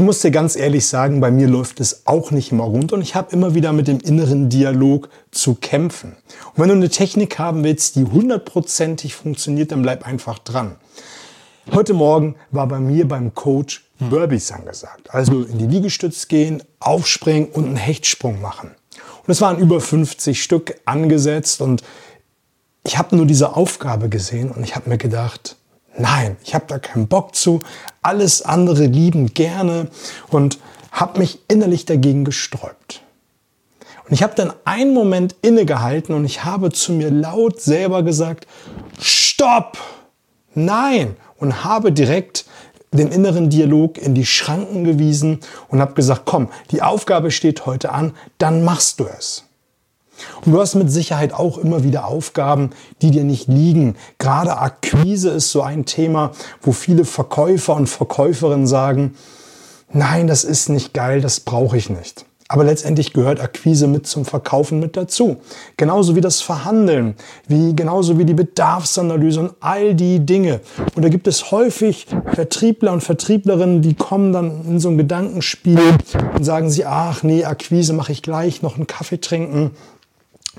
ich muss dir ganz ehrlich sagen, bei mir läuft es auch nicht immer rund und ich habe immer wieder mit dem inneren Dialog zu kämpfen. Und wenn du eine Technik haben willst, die hundertprozentig funktioniert, dann bleib einfach dran. Heute Morgen war bei mir beim Coach Burpees angesagt. Also in die Liegestütz gehen, aufspringen und einen Hechtsprung machen. Und es waren über 50 Stück angesetzt und ich habe nur diese Aufgabe gesehen und ich habe mir gedacht, nein, ich habe da keinen Bock zu. Alles andere lieben gerne und habe mich innerlich dagegen gesträubt. Und ich habe dann einen Moment innegehalten und ich habe zu mir laut selber gesagt, stopp, nein, und habe direkt den inneren Dialog in die Schranken gewiesen und habe gesagt, komm, die Aufgabe steht heute an, dann machst du es. Und du hast mit Sicherheit auch immer wieder Aufgaben, die dir nicht liegen. Gerade Akquise ist so ein Thema, wo viele Verkäufer und Verkäuferinnen sagen, nein, das ist nicht geil, das brauche ich nicht. Aber letztendlich gehört Akquise mit zum Verkaufen mit dazu. Genauso wie das Verhandeln, wie, genauso wie die Bedarfsanalyse und all die Dinge. Und da gibt es häufig Vertriebler und Vertrieblerinnen, die kommen dann in so ein Gedankenspiel und sagen sie, ach nee, Akquise mache ich gleich, noch einen Kaffee trinken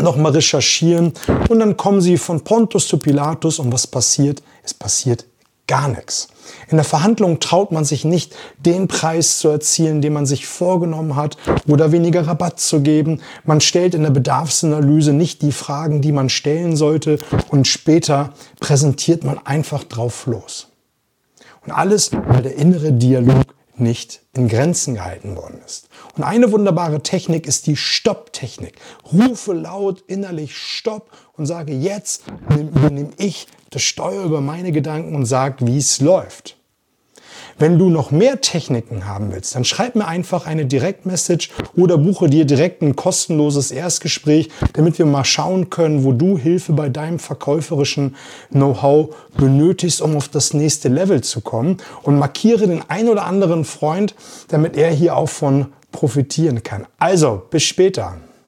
nochmal recherchieren und dann kommen sie von Pontus zu Pilatus und was passiert? Es passiert gar nichts. In der Verhandlung traut man sich nicht, den Preis zu erzielen, den man sich vorgenommen hat oder weniger Rabatt zu geben. Man stellt in der Bedarfsanalyse nicht die Fragen, die man stellen sollte und später präsentiert man einfach drauf los. Und alles, weil der innere Dialog nicht in Grenzen gehalten worden ist. Und eine wunderbare Technik ist die Stopp-Technik. Rufe laut innerlich Stopp und sage, jetzt übernehme ich das Steuer über meine Gedanken und sage, wie es läuft. Wenn du noch mehr Techniken haben willst, dann schreib mir einfach eine Direktmessage oder buche dir direkt ein kostenloses Erstgespräch, damit wir mal schauen können, wo du Hilfe bei deinem verkäuferischen Know-how benötigst, um auf das nächste Level zu kommen. Und markiere den ein oder anderen Freund, damit er hier auch von profitieren kann. Also, bis später.